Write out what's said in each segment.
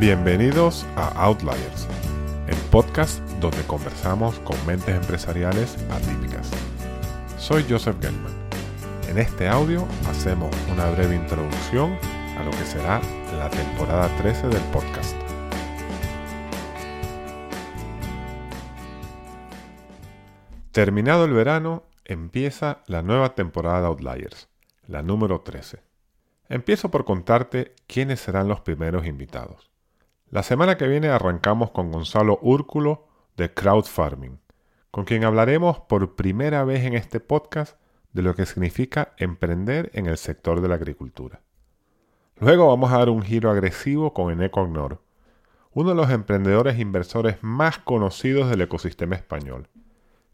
Bienvenidos a Outliers, el podcast donde conversamos con mentes empresariales atípicas. Soy Joseph Gelman. En este audio hacemos una breve introducción a lo que será la temporada 13 del podcast. Terminado el verano, empieza la nueva temporada de Outliers, la número 13. Empiezo por contarte quiénes serán los primeros invitados. La semana que viene arrancamos con Gonzalo Úrculo de Crowd Farming, con quien hablaremos por primera vez en este podcast de lo que significa emprender en el sector de la agricultura. Luego vamos a dar un giro agresivo con Eneco Agnor, uno de los emprendedores e inversores más conocidos del ecosistema español,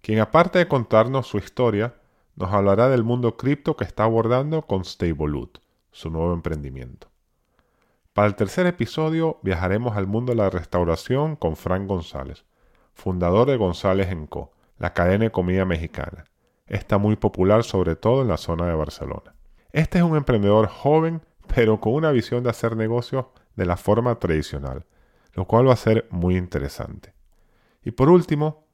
quien aparte de contarnos su historia, nos hablará del mundo cripto que está abordando con Stablewood, su nuevo emprendimiento. Para el tercer episodio viajaremos al mundo de la restauración con Frank González, fundador de González Co., la cadena de comida mexicana. Está muy popular sobre todo en la zona de Barcelona. Este es un emprendedor joven, pero con una visión de hacer negocios de la forma tradicional, lo cual va a ser muy interesante. Y por último,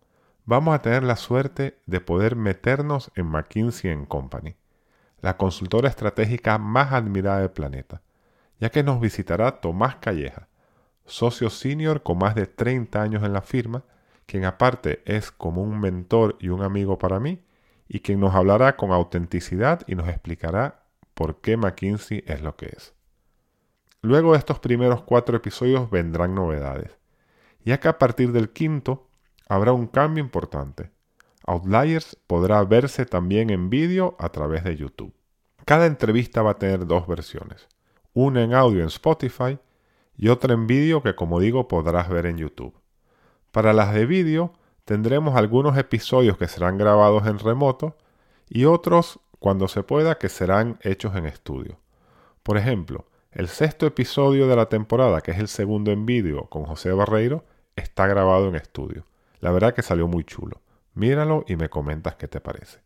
vamos a tener la suerte de poder meternos en McKinsey Company, la consultora estratégica más admirada del planeta, ya que nos visitará Tomás Calleja, socio senior con más de 30 años en la firma, quien aparte es como un mentor y un amigo para mí, y quien nos hablará con autenticidad y nos explicará por qué McKinsey es lo que es. Luego de estos primeros cuatro episodios vendrán novedades, ya que a partir del quinto habrá un cambio importante. Outliers podrá verse también en vídeo a través de YouTube. Cada entrevista va a tener dos versiones, una en audio en Spotify y otra en vídeo que como digo podrás ver en YouTube. Para las de vídeo tendremos algunos episodios que serán grabados en remoto y otros cuando se pueda que serán hechos en estudio. Por ejemplo, el sexto episodio de la temporada, que es el segundo en vídeo con José Barreiro, está grabado en estudio. La verdad que salió muy chulo. Míralo y me comentas qué te parece.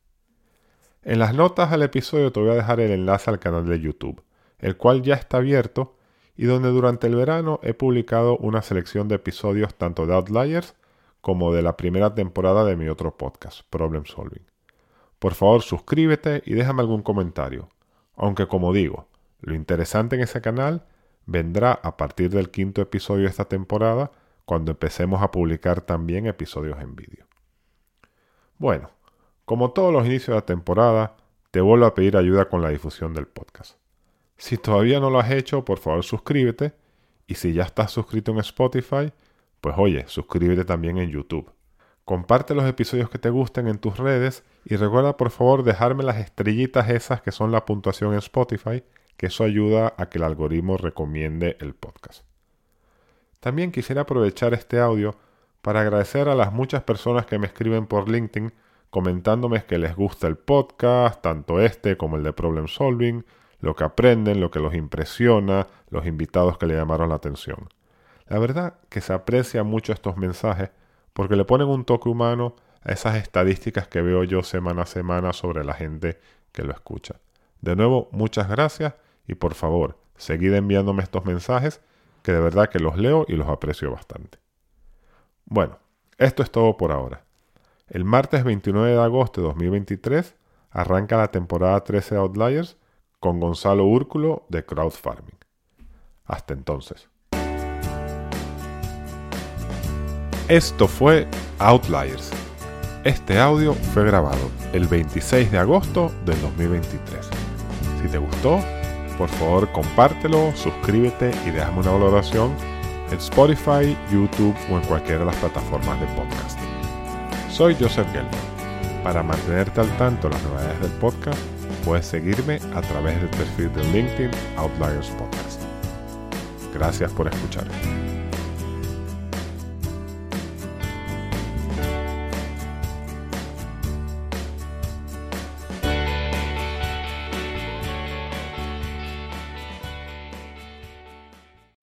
En las notas al episodio te voy a dejar el enlace al canal de YouTube, el cual ya está abierto y donde durante el verano he publicado una selección de episodios tanto de Outliers como de la primera temporada de mi otro podcast, Problem Solving. Por favor, suscríbete y déjame algún comentario. Aunque como digo, lo interesante en ese canal vendrá a partir del quinto episodio de esta temporada, cuando empecemos a publicar también episodios en vídeo. Bueno, como todos los inicios de la temporada, te vuelvo a pedir ayuda con la difusión del podcast. Si todavía no lo has hecho, por favor suscríbete. Y si ya estás suscrito en Spotify, pues oye, suscríbete también en YouTube. Comparte los episodios que te gusten en tus redes y recuerda por favor dejarme las estrellitas esas que son la puntuación en Spotify, que eso ayuda a que el algoritmo recomiende el podcast. También quisiera aprovechar este audio para agradecer a las muchas personas que me escriben por LinkedIn comentándome que les gusta el podcast, tanto este como el de Problem Solving, lo que aprenden, lo que los impresiona, los invitados que le llamaron la atención. La verdad que se aprecia mucho estos mensajes porque le ponen un toque humano a esas estadísticas que veo yo semana a semana sobre la gente que lo escucha. De nuevo, muchas gracias y por favor, seguid enviándome estos mensajes que de verdad que los leo y los aprecio bastante. Bueno, esto es todo por ahora. El martes 29 de agosto de 2023 arranca la temporada 13 de Outliers con Gonzalo Úrculo de Crowd Farming. Hasta entonces. Esto fue Outliers. Este audio fue grabado el 26 de agosto del 2023. Si te gustó, por favor compártelo, suscríbete y déjame una valoración en Spotify, YouTube o en cualquiera de las plataformas de podcast. Soy Joseph Gelman. Para mantenerte al tanto de las novedades del podcast, puedes seguirme a través del perfil de LinkedIn Outliers Podcast. Gracias por escuchar.